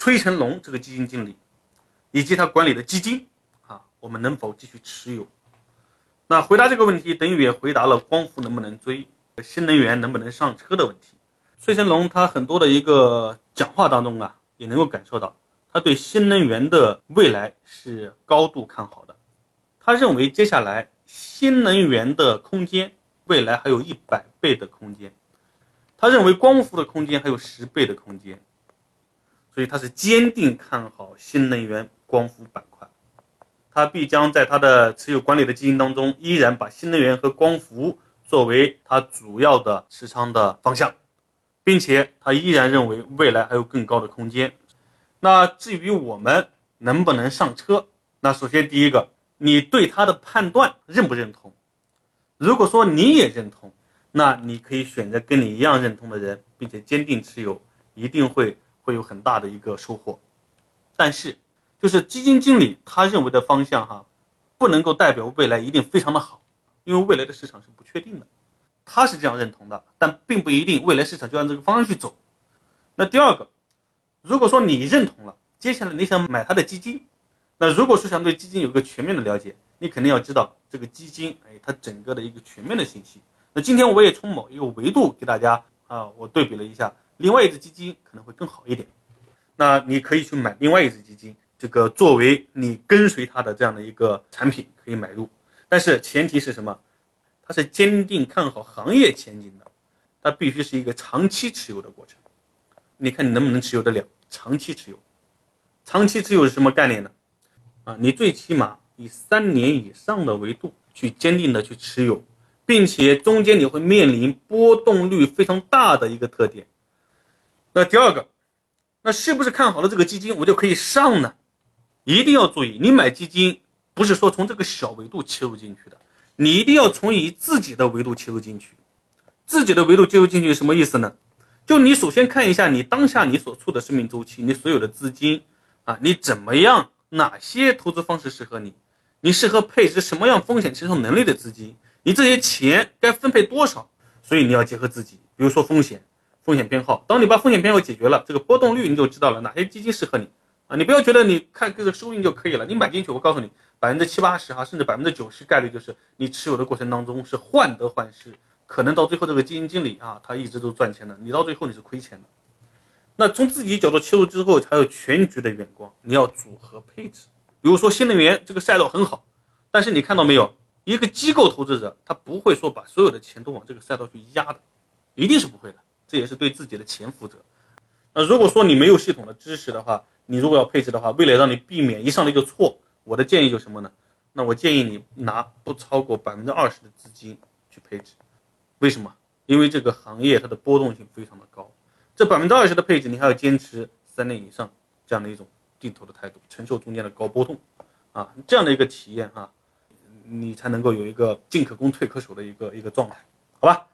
崔成龙这个基金经理以及他管理的基金啊，我们能否继续持有？那回答这个问题，等于也回答了光伏能不能追、新能源能不能上车的问题。崔成龙他很多的一个讲话当中啊，也能够感受到他对新能源的未来是高度看好的。他认为接下来新能源的空间未来还有一百倍的空间，他认为光伏的空间还有十倍的空间，所以他是坚定看好新能源光伏板块。他必将在他的持有管理的基金当中，依然把新能源和光伏作为他主要的持仓的方向，并且他依然认为未来还有更高的空间。那至于我们能不能上车，那首先第一个，你对他的判断认不认同？如果说你也认同，那你可以选择跟你一样认同的人，并且坚定持有，一定会会有很大的一个收获。但是，就是基金经理他认为的方向哈，不能够代表未来一定非常的好，因为未来的市场是不确定的，他是这样认同的，但并不一定未来市场就按这个方向去走。那第二个，如果说你认同了，接下来你想买他的基金，那如果说想对基金有个全面的了解，你肯定要知道这个基金，哎，它整个的一个全面的信息。那今天我也从某一个维度给大家啊，我对比了一下，另外一只基金可能会更好一点，那你可以去买另外一只基金。这个作为你跟随它的这样的一个产品可以买入，但是前提是什么？它是坚定看好行业前景的，它必须是一个长期持有的过程。你看你能不能持有得了？长期持有，长期持有是什么概念呢？啊，你最起码以三年以上的维度去坚定的去持有，并且中间你会面临波动率非常大的一个特点。那第二个，那是不是看好了这个基金我就可以上呢？一定要注意，你买基金不是说从这个小维度切入进去的，你一定要从以自己的维度切入进去。自己的维度切入进去什么意思呢？就你首先看一下你当下你所处的生命周期，你所有的资金啊，你怎么样？哪些投资方式适合你？你适合配置什么样风险承受能力的资金？你这些钱该分配多少？所以你要结合自己，比如说风险、风险偏好。当你把风险偏好解决了，这个波动率你就知道了哪些基金适合你。啊，你不要觉得你看这个收益就可以了，你买进去，我告诉你，百分之七八十哈，甚至百分之九十概率就是你持有的过程当中是患得患失，可能到最后这个基金经理啊，他一直都赚钱的，你到最后你是亏钱的。那从自己角度切入之后，才有全局的眼光，你要组合配置。比如说新能源这个赛道很好，但是你看到没有，一个机构投资者他不会说把所有的钱都往这个赛道去压的，一定是不会的，这也是对自己的钱负责。那如果说你没有系统的知识的话，你如果要配置的话，为了让你避免一上来就错，我的建议就是什么呢？那我建议你拿不超过百分之二十的资金去配置。为什么？因为这个行业它的波动性非常的高，这百分之二十的配置你还要坚持三年以上这样的一种定投的态度，承受中间的高波动，啊，这样的一个体验哈，你才能够有一个进可攻退可守的一个一个状态，好吧？